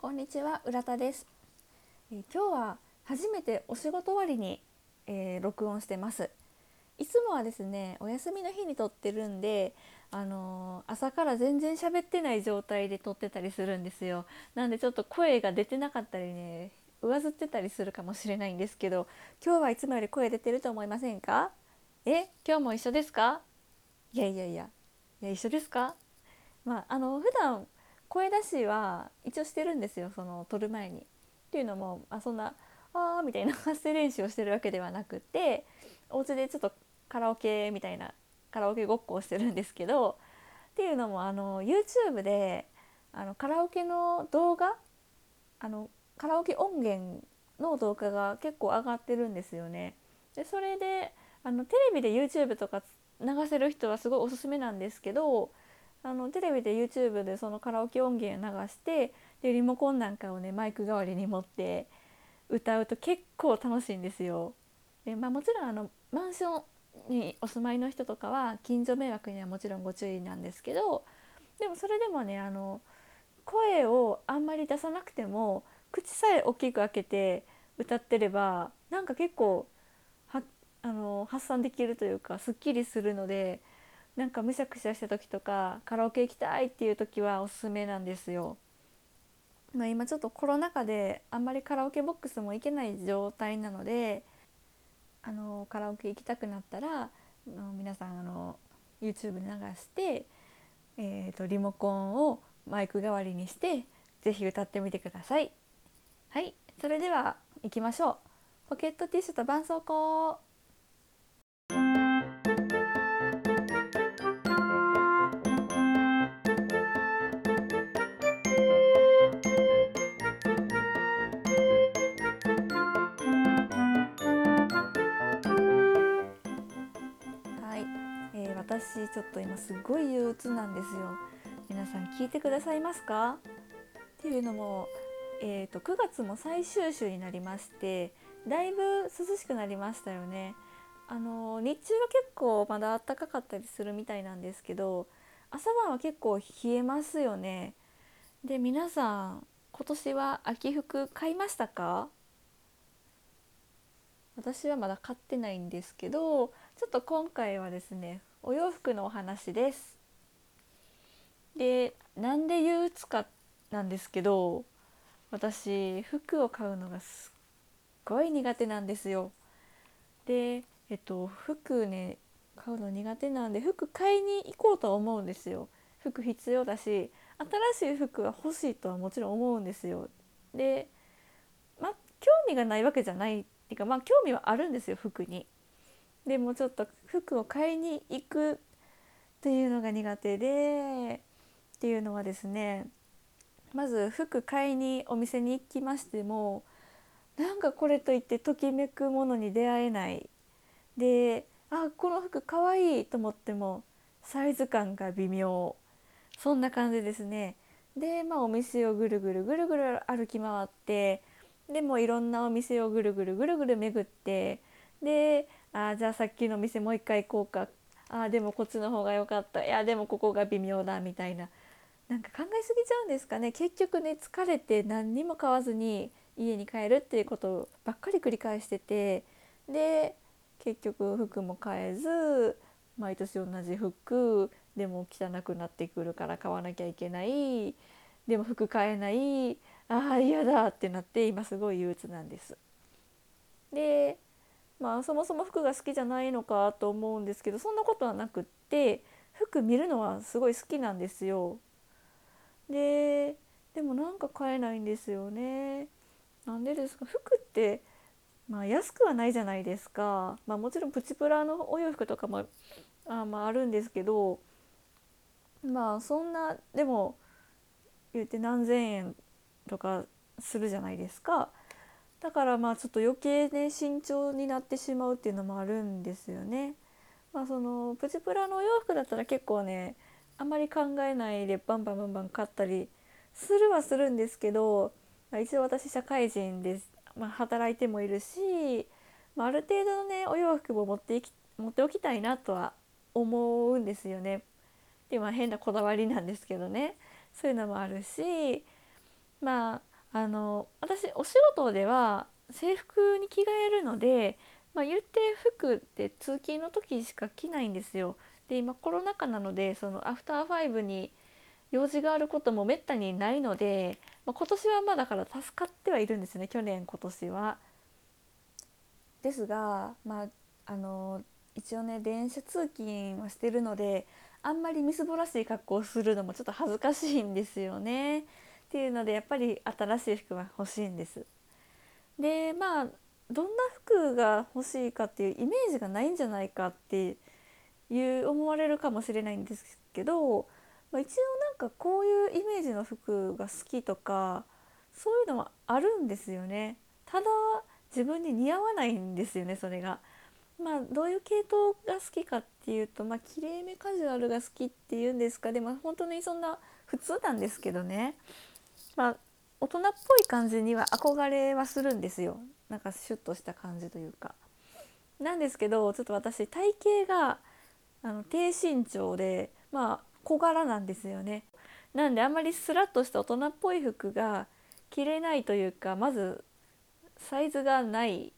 こんにちは浦田です、えー今日は初めてお仕事終わりに、えー録音してます。いつもはですねお休みの日に撮ってるんであのー朝から全然喋ってない状態で撮ってたりするんですよ。なんでちょっと声が出てなかったりね上ずってたりするかもしれないんですけど今日はいつもより声出てると思いませんか？え今日も一緒ですか？いやいやいや。いや一緒ですか？まああの普段声出しは一応してるんですよその撮る前に。っていうのもあそんな「あー」みたいな発声練習をしてるわけではなくてお家でちょっとカラオケみたいなカラオケごっこをしてるんですけどっていうのもあの YouTube であのカラオケの動画あのカラオケ音源の動画が結構上がってるんですよね。でそれであのテレビで YouTube とか流せる人はすごいおすすめなんですけどあのテレビで YouTube でそのカラオケ音源流してでリモコンなんかをねマイク代わりに持って歌うと結構楽しいんですよ。でまあ、もちろんあのマンションにお住まいの人とかは近所迷惑にはもちろんご注意なんですけどでもそれでもねあの声をあんまり出さなくても口さえ大きく開けて歌ってればなんか結構はあの発散できるというかすっきりするのでなんかむしゃくしゃした時とかカラオケ行きたいっていう時はおすすめなんですよ。まあ、今ちょっとコロナ禍であんまりカラオケボックスも行けない状態なのであのカラオケ行きたくなったらあの皆さんあの YouTube で流して、えー、とリモコンをマイク代わりにしてぜひ歌ってみてください。はい、それでは行きましょう。ポケットティッシュと絆創膏。私ちょっと今すごい憂鬱なんですよ。皆さん聞いてくださいますか？っていうのも、えー、と9月も最終週になりましてだいぶ涼しくなりましたよね。あの日中は結構まだ暖かかったりするみたいなんですけど朝晩は結構冷えますよね。で皆さん今年は秋服買いましたか？私はまだ買ってないんですけどちょっと今回はですねお洋服のお話です。でなんで憂鬱かなんですけど私服を買うのがすっごい苦手なんですよ。でえっと服ね買うの苦手なんで服買いに行こうとは思うんですよ。服必要だし新しい服は欲しいとはもちろん思うんですよ。でまあ興味がないわけじゃないっていうかまあ興味はあるんですよ服に。でもちょっと服を買いに行くっていうのが苦手でっていうのはですねまず服買いにお店に行きましてもなんかこれといってときめくものに出会えないであこの服かわいいと思ってもサイズ感が微妙。そんな感じですね。でまあお店をぐるぐるぐるぐる歩き回ってでもいろんなお店をぐるぐるぐるぐる巡ってであじゃあさっきの店もう一回行こうか。あでもこっちの方が良かった。いやでもここが微妙だみたいな。なんか考えすぎちゃうんですかね。結局ね疲れて何にも買わずに家に帰るっていうことばっかり繰り返してて。で結局服も買えず毎年同じ服。でも汚くなってくるから買わなきゃいけない。でも服買えない。ああ嫌だってなって今すごい憂鬱なんです。でまあそもそも服が好きじゃないのかと思うんですけどそんなことはなくって服見るのはすごい好きなんですよ。ででもなんか買えないんですよね。なんでですか？服ってまあ安くはないじゃないですか。まあもちろんプチプラのお洋服とかもあ,、まあ、あるんですけどまあそんなでも言って何千円とかするじゃないですか。だからまあちょっと余計ね慎重になってしまうっていうのもあるんですよね。まあそのプチプラのお洋服だったら結構ねあんまり考えないでバンバンバンバン買ったりするはするんですけど、まあ、一応私社会人です、まあ、働いてもいるし、まあ、ある程度のねお洋服も持っていき持っておきたいなとは思うんですよね。でまあ変なこだわりなんですけどねそういうのもあるしまああの私お仕事では制服に着替えるので、まあ、言って服って通勤の時しか着ないんですよ。で今コロナ禍なのでそのアフターファイブに用事があることもめったにないので、まあ、今年はまあだから助かってはいるんですね去年今年は。ですが、まあ、あの一応ね電車通勤はしてるのであんまりみすぼらしい格好をするのもちょっと恥ずかしいんですよね。っていうのでやっぱり新しい服は欲しいんです。でまあどんな服が欲しいかっていうイメージがないんじゃないかっていう思われるかもしれないんですけど、まあ、一応なんかこういうイメージの服が好きとかそういうのはあるんですよね。ただ自分に似合わないんですよねそれが。まあどういう系統が好きかっていうとまあきれいめカジュアルが好きっていうんですかでも本当にそんな普通なんですけどねまあ大人っぽい感じには憧れはするんですよなんかシュッとした感じというか。なんですけどちょっと私体型があの低身長でまあ小柄なんですよね。なんであんまりスラッとした大人っぽい服が着れないというかまずサイズがない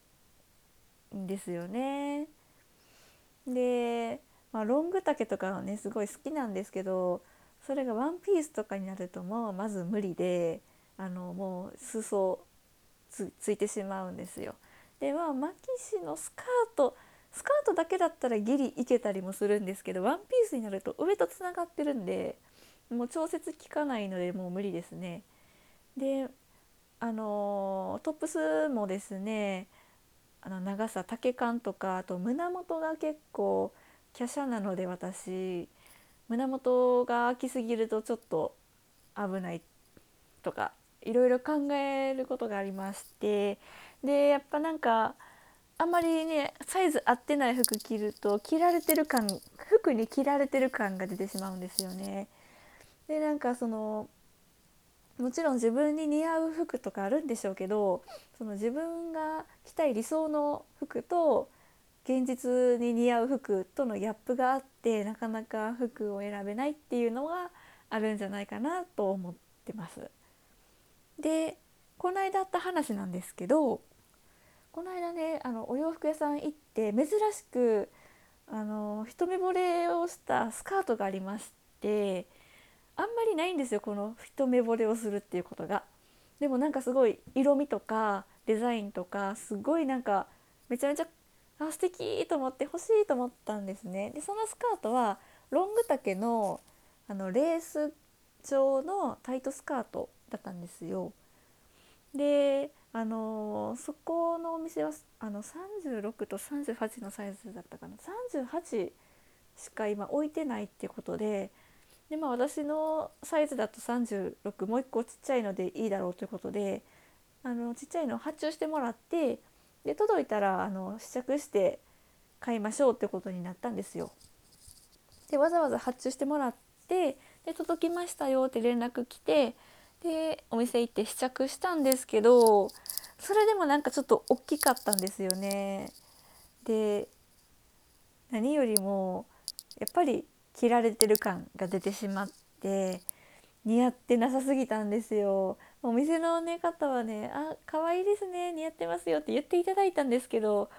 んですよね。で、まあ、ロング丈とかはねすごい好きなんですけどそれがワンピースとかになるともうまず無理であのもう裾つついてしまうんですよ。でまあマキシのスカートスカートだけだったらギリいけたりもするんですけどワンピースになると上とつながってるんでもう調節効かないのでもう無理ですね。であのトップスもですねあの長さ丈感とかあと胸元が結構華奢なので私胸元が空きすぎるとちょっと危ないとかいろいろ考えることがありましてでやっぱなんかあんまりねサイズ合ってない服着ると着られてる感服に着られてる感が出てしまうんですよね。でなんかそのもちろん自分に似合う服とかあるんでしょうけどその自分が着たい理想の服と現実に似合う服とのギャップがあってなかなか服を選べないっていうのがあるんじゃないかなと思ってます。でこの間あった話なんですけどこの間ねあのお洋服屋さん行って珍しくあの一目惚れをしたスカートがありましてあんまりないんですよこの一目惚れをするっていうことが。でもなんかすごい色味とかデザインとかすごいなんかめちゃめちゃあ素敵と思って欲しいと思ったんですね。でそのスカートはロング丈のあのレース状のタイトスカートだったんですよ。であのそこのお店はあの36と38のサイズだったかな38しか今置いてないってことでで、まあ、私のサイズだと36もう1個ちっちゃいのでいいだろうということであのちっちゃいのを発注してもらってで届いたらあの試着して買いましょうってことになったんですよ。でわざわざ発注してもらってで届きましたよって連絡来てでお店行って試着したんですけどそれでもなんかちょっと大きかったんですよね。で何よりもやっぱり着られてる感が出てしまって似合ってなさすぎたんですよ。お店の、ね、方はね「あ可愛いですね似合ってますよ」って言っていただいたんですけど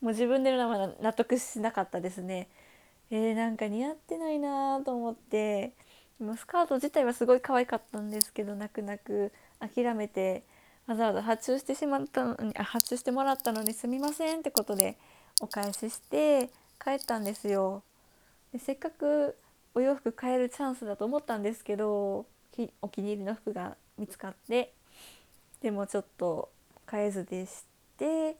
もう自分では納得しなかったですね。えー、なんか似合ってないなと思ってスカート自体はすごい可愛かったんですけど泣く泣く諦めてわざわざ発注してしまったのにあ発注してもらったのにすみませんってことでお返しして帰ったんですよ。でせっかくお洋服買えるチャンスだと思ったんですけどお気に入りの服が見つかってでもちょっと買えずでして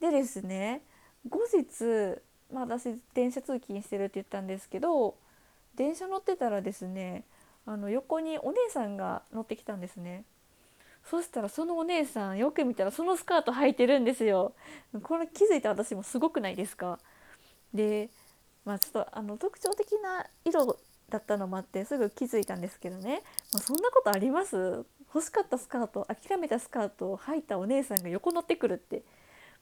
でですね後日、まあ、私電車通勤してるって言ったんですけど電車乗ってたらですねあの横にお姉さんが乗ってきたんですね。そしたらそのお姉さんよく見たらそのスカート履いてるんですよ。これ気づいた私もすごくないですか？でまあちょっとあの特徴的な色だったのもあってすぐ気づいたんですけどね、まあ、そんなことあります？欲しかったスカート諦めたスカートを履いたお姉さんが横乗ってくるって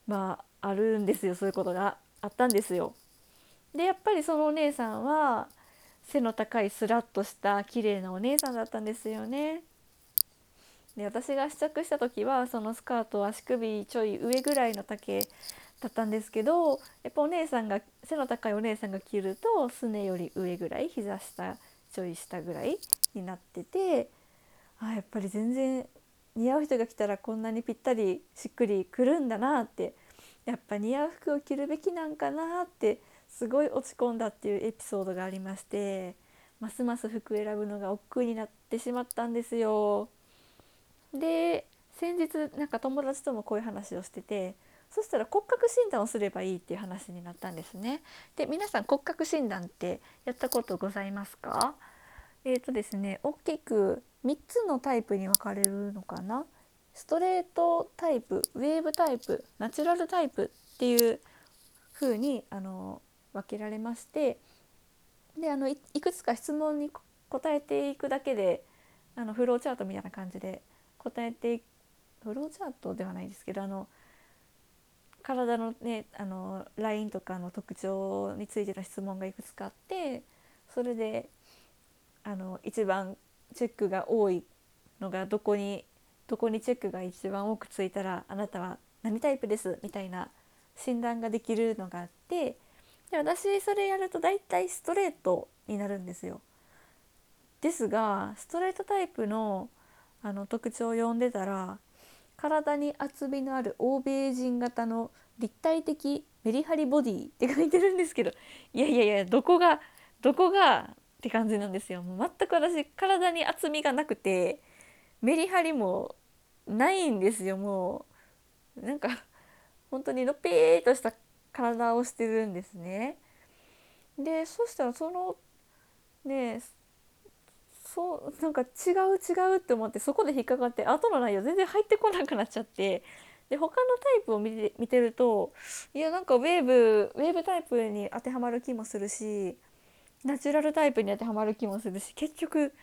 まああるんですよそういうことがあったんですよ。でやっぱりそのお姉さんは背の高いスラッとした綺麗なお姉さんだったんですよね。で私が試着した時はそのスカート足首ちょい上ぐらいの丈だったんですけどやっぱお姉さんが背の高いお姉さんが着るとすねより上ぐらい膝下ちょい下ぐらいになっててあやっぱり全然似合う人が来たらこんなにぴったりしっくりくるんだなってやっぱ似合う服を着るべきなんかなってすごい落ち込んだっていうエピソードがありましてますます服選ぶのが億劫になってしまったんですよ。で先日なんか友達ともこういう話をしててそしたら骨格診断をすればいいっていう話になったんですね。で皆さん骨格診断ってやったことございますか？えーとですね大きく3つのタイプに分かれるのかな？ストレートタイプウェーブタイプナチュラルタイプっていう風にあに分けられましてであのいくつか質問に答えていくだけであのフローチャートみたいな感じで答えてフローチャートではないですけどあの体のねあのラインとかの特徴についての質問がいくつかあってそれであの一番チェックが多いのがどこにどこにチェックが一番多くついたらあなたは何タイプですみたいな診断ができるのがあってで私それやると大体ストレートになるんですよ。ですがストレートタイプのあの特徴を読んでたら体に厚みのある欧米人型の立体的メリハリボディって書いてるんですけどいやいやいやどこがどこがって感じなんですよ。もう全く私体に厚みがなくてメリハリもないんですよもうなんか本当にのぺーとした体をしてるんですね。でそしたらそのねそうなんか違う違うって思ってそこで引っかかって後の内容全然入ってこなくなっちゃって。で他のタイプを見て見てるといやなんかウェーブウェーブタイプに当てはまる気もするしナチュラルタイプに当てはまる気もするし結局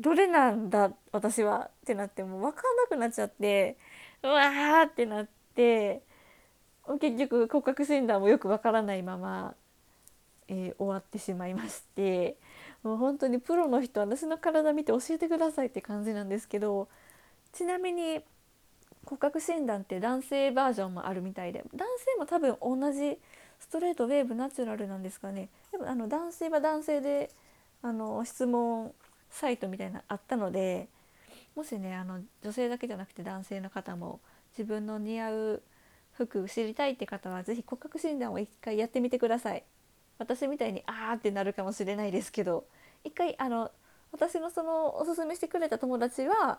どれなんだ私はってなってもう分かんなくなっちゃってうわーってなって結局骨格診断もよく分からないまま、えー、終わってしまいまして。もう本当にプロの人私の体見て教えてくださいって感じなんですけどちなみに骨格診断って男性バージョンもあるみたいで男性も多分同じストレートウェーブナチュラルなんですかね。でもあの男性は男性であの質問サイトみたいなあったのでもしねあの女性だけじゃなくて男性の方も自分の似合う服知りたいって方は是非骨格診断を一回やってみてください。私みたいにあーってなるかもしれないですけど一回あの私のそのおすすめしてくれた友達は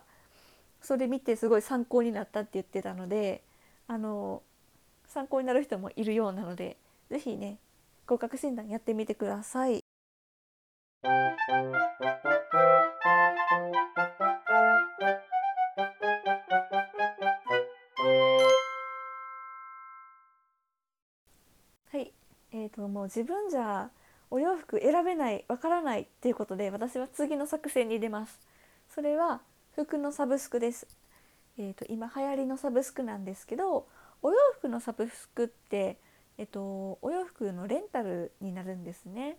それ見てすごい参考になったって言ってたのであの参考になる人もいるようなので是非ね合格診断やってみてください。はい、えーと、もう自分じゃお洋服選べないわからないっていうことで私は次の作戦に出ます。それは服のサブスクです。えーと、今流行りのサブスクなんですけどお洋服のサブスクって、えーと、お洋服のレンタルになるんですね。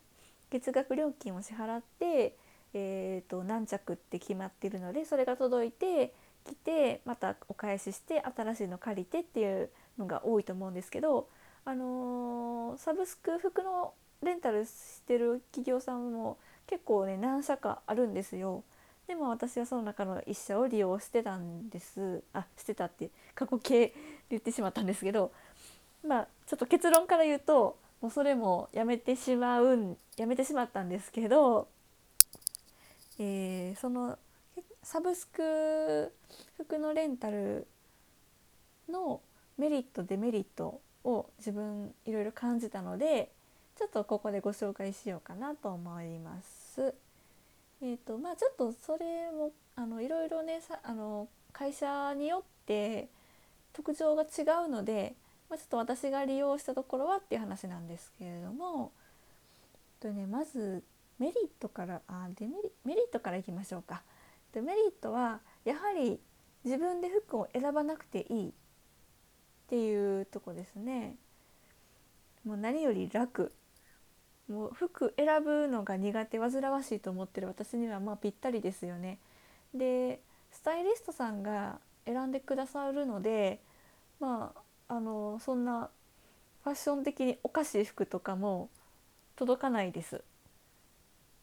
月額料金を支払って、えー、と何着って決まってるのでそれが届いて来てまたお返しして新しいの借りてっていうのが多いと思うんですけどあのー、サブスク服のレンタルしてる企業さんも結構ね何社かあるんですよ。でも私はその中の1社を利用してたんですあしてたって過去形 で言ってしまったんですけどまあちょっと結論から言うともうそれもやめてしまうんやめてしまったんですけど、えー、そのサブスク服のレンタルのメリットデメリットを自分いろいろ感じたのでちょっとここでご紹介しようかなと思います。えーとまあ、ちょっとそれもあのいろいろねさあの会社によって特徴が違うので、まあ、ちょっと私が利用したところはっていう話なんですけれどもと、ね、まずメリットからあデメリメリットからいきましょうか。デメリットはやはり自分で服を選ばなくていいっていうとこですね。もう何より楽。もう服選ぶのが苦手煩わしいと思ってる私にはまあぴったりですよね。でスタイリストさんが選んでくださるのでまああのそんなファッション的におかしい服とかも届かないです。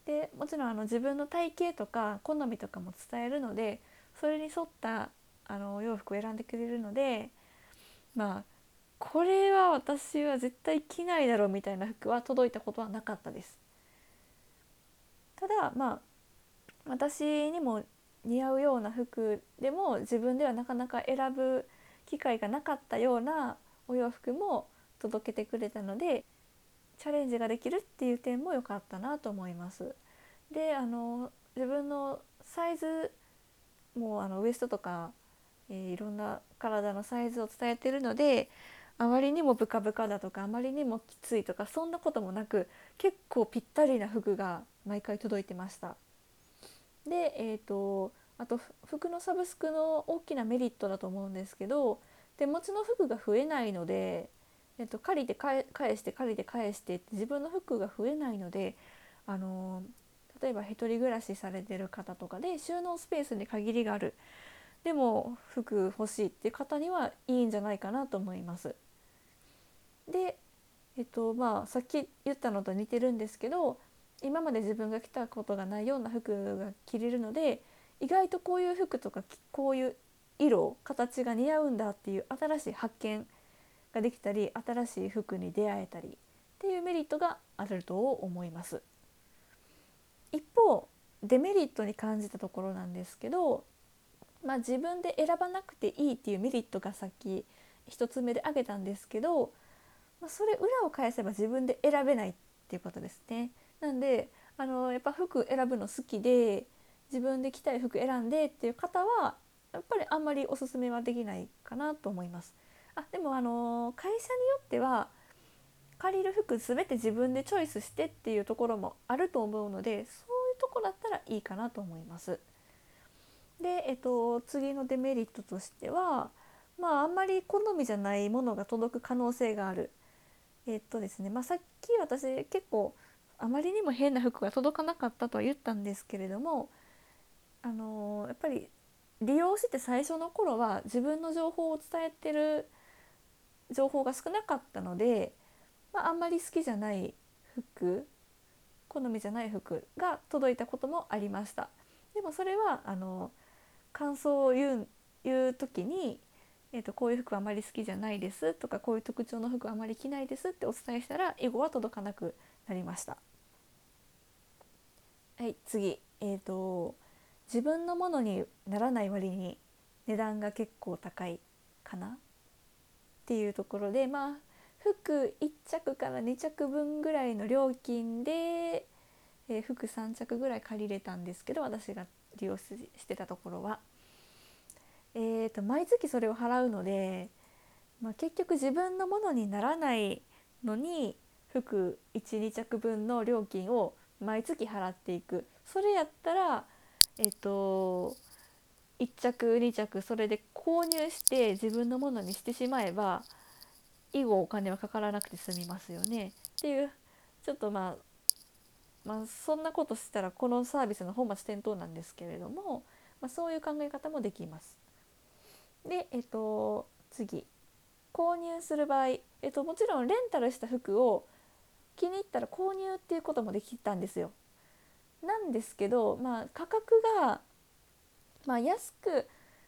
でもちろんあの自分の体型とか好みとかも伝えるのでそれに沿ったあの洋服を選んでくれるのでまあこれは私は絶対着ないだろうみたいな服は届いたことはなかったです。ただまあ私にも似合うような服でも自分ではなかなか選ぶ機会がなかったようなお洋服も届けてくれたのでチャレンジができるっていう点も良かったなと思います。であの自分のサイズもあのウエストとか、えー、いろんな体のサイズを伝えてるのであまりにもブカブカだとかあまりにもきついとかそんなこともなく結構ぴったりな服が毎回届いてました。で、えーと、あと服のサブスクの大きなメリットだと思うんですけど手持ちの服が増えないので、えーと、借りて返して借りて返して自分の服が増えないので、あの、例えば1人暮らしされてる方とかで収納スペースに限りがあるでも服欲しいって方にはいいんじゃないかなと思います。で、えっとまあ、さっき言ったのと似てるんですけど今まで自分が着たことがないような服が着れるので意外とこういう服とかこういう色形が似合うんだっていう新しい発見ができたり新しい服に出会えたりっていうメリットがあると思います。一方デメリットに感じたところなんですけど、まあ、自分で選ばなくていいっていうメリットがさっき1つ目で挙げたんですけどまあ、それ裏を返せば自分で選べないっていうことですね。なんであのやっぱ服選ぶの好きで自分で着たい服選んでっていう方はやっぱりあんまりおすすめはできないかなと思います。あでもあの会社によっては借りる服全て自分でチョイスしてっていうところもあると思うのでそういうとこだったらいいかなと思います。で、えっと、次のデメリットとしてはまああんまり好みじゃないものが届く可能性があるえ、っとですね、まあ、さっき私結構あまりにも変な服が届かなかったとは言ったんですけれども、あのー、やっぱり利用して最初の頃は自分の情報を伝えてる情報が少なかったので、まあ、あんまり好きじゃない服好みじゃない服が届いたこともありました。でもそれはあの感想を言う言う時にえーと、こういう服あまり好きじゃないですとかこういう特徴の服あまり着ないですってお伝えしたら以後は届かなくなりました。はい次、えーと、自分のものにならない割に値段が結構高いかなっていうところでまあ服1着から2着分ぐらいの料金で、えー、服3着ぐらい借りれたんですけど私が利用してたところは。えーと、毎月それを払うので、まあ、結局自分のものにならないのに服12着分の料金を毎月払っていくそれやったらえっ、と1着2着それで購入して自分のものにしてしまえば以後お金はかからなくて済みますよねっていうちょっとまあまあそんなことしたらこのサービスの本末転倒なんですけれども、まあ、そういう考え方もできます。で、えっと、次購入する場合、えっと、もちろんレンタルした服を気に入ったら購入っていうこともできたんですよ。なんですけど、まあ、価格が、まあ、安く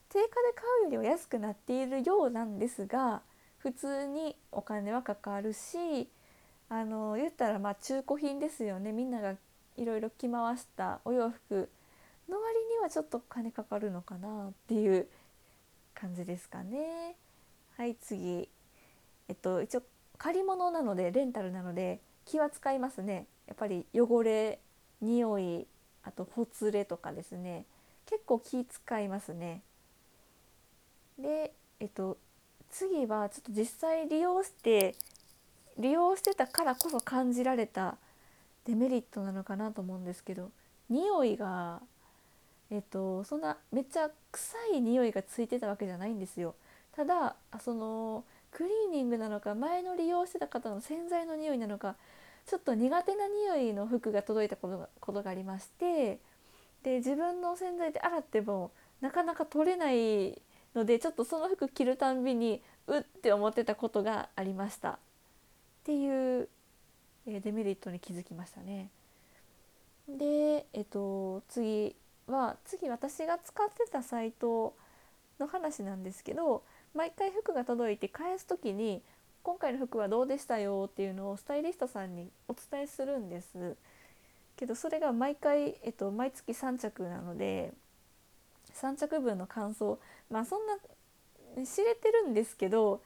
定価で買うよりは安くなっているようなんですが普通にお金はかかるしあの言ったらまあ中古品ですよね。みんながいろいろ着回したお洋服の割にはちょっと金かかるのかなっていう感じですかね。はい次。えっと一応借り物なのでレンタルなので気は使いますね。やっぱり汚れ匂いあとほつれとかですね。結構気使いますね。でえっと次はちょっと実際利用して利用してたからこそ感じられたデメリットなのかなと思うんですけど匂いがえっと、そんなめっちゃ臭い匂いがついてたわけじゃないんですよ。ただそのクリーニングなのか前の利用してた方の洗剤の匂いなのかちょっと苦手な匂いの服が届いたことがことがありましてで自分の洗剤で洗ってもなかなか取れないのでちょっとその服着るたんびにうって思ってたことがありましたっていう、デメリットに気づきましたね。で、えっと、次は次私が使ってたサイトの話なんですけど毎回服が届いて返す時に「今回の服はどうでしたよ」っていうのをスタイリストさんにお伝えするんですけどそれが毎回、えっと、毎月3着なので3着分の感想まあそんな知れてるんですけど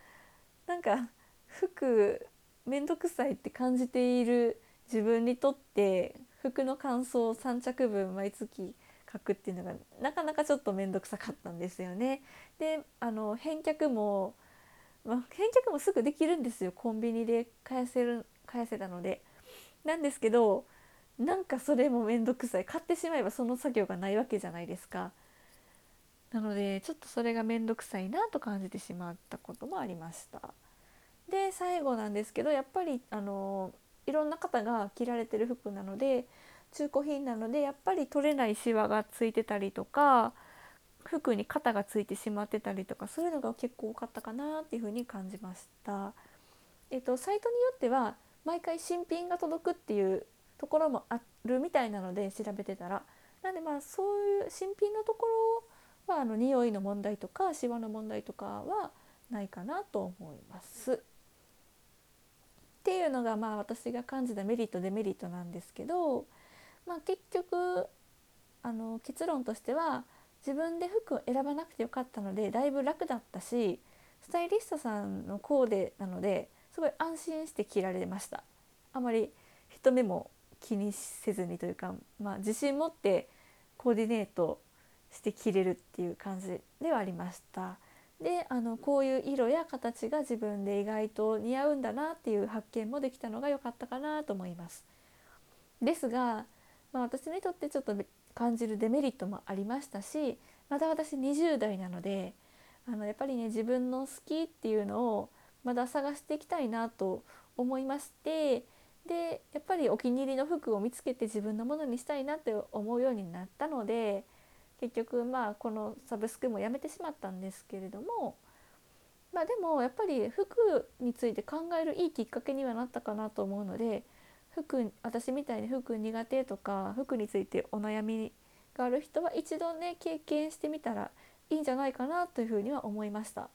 なんか服めんどくさいって感じている自分にとって服の感想を3着分毎月書くっていうのがなかなかちょっと面倒くさかったんですよね。であの返却も、まあ、返却もすぐできるんですよコンビニで返せる返せたので。なんですけどなんかそれも面倒くさい買ってしまえばその作業がないわけじゃないですか。なのでちょっとそれが面倒くさいなと感じてしまったこともありました。で最後なんですけどやっぱりあのいろんな方が着られてる服なので中古品なのでやっぱり取れないシワがついてたりとか服に肩がついてしまってたりとかそういうのが結構多かったかなっていうふうに感じました。えっと、サイトによっては毎回新品が届くっていうところもあるみたいなので調べてたらなんでまあそういう新品のところはあの匂いの問題とかシワの問題とかはないかなと思います。っていうのがまあ私が感じたメリットデメリットなんですけどまあ、結局あの結論としては自分で服を選ばなくてよかったのでだいぶ楽だったしスタイリストさんのコーデなのですごい安心して着られました。あまり人目も気にせずにというか、まあ、自信持ってコーディネートして着れるっていう感じではありました。であのこういう色や形が自分で意外と似合うんだなっていう発見もできたのが良かったかなと思います。ですがまあ、私にとってちょっと感じるデメリットもありましたしまだ私20代なのであのやっぱりね自分の好きっていうのをまだ探していきたいなと思いましてでやっぱりお気に入りの服を見つけて自分のものにしたいなって思うようになったので結局まあこのサブスクもやめてしまったんですけれどもまあでもやっぱり服について考えるいいきっかけにはなったかなと思うので服私みたいに服苦手とか服についてお悩みがある人は一度ね経験してみたらいいんじゃないかなというふうには思いました。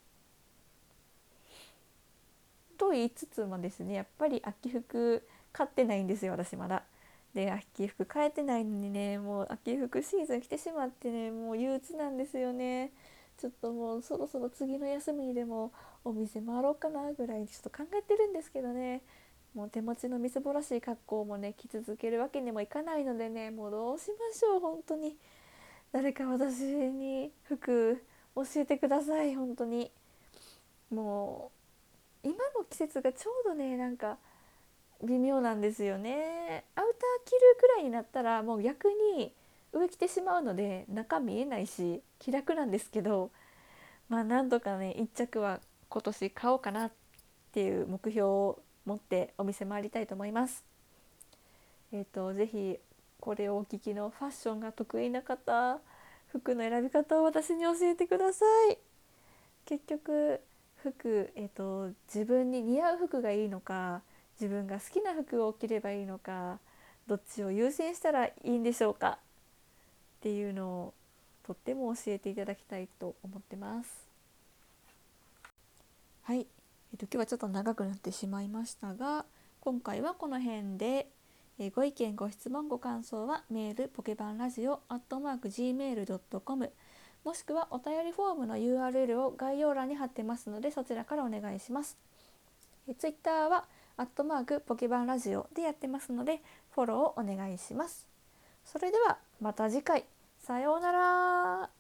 と言いつつもですねやっぱり秋服買ってないんですよ私まだ。で秋服買えてないのにねもう秋服シーズン来てしまってねもう憂鬱なんですよね。ちょっともうそろそろ次の休みにでもお店回ろうかなぐらいちょっと考えてるんですけどね。もう手持ちのみすぼらしい格好もね着続けるわけにもいかないのでねもうどうしましょう本当に。誰か私に服教えてください本当に。もう今の季節がちょうどねなんか微妙なんですよねアウター着るくらいになったらもう逆に上着てしまうので中見えないし気楽なんですけどまあなんとかね1着は今年買おうかなっていう目標を持ってお店回りたいと思います。えっ、ー、とぜひこれをお聞きのファッションが得意な方服の選び方を私に教えてください。結局服、えーと、自分に似合う服がいいのか自分が好きな服を着ればいいのかどっちを優先したらいいんでしょうかっていうのをとっても教えていただきたいと思ってます。はいえっと、今日はちょっと長くなってしまいましたが今回はこの辺で、えご意見ご質問ご感想はメールポケバンラジオアットマーク Gmail.com もしくはお便りフォームの URL を概要欄に貼ってますのでそちらからお願いします。え Twitter はアットマークポケバンラジオでやってますのでフォローをお願いします。それではまた次回さようなら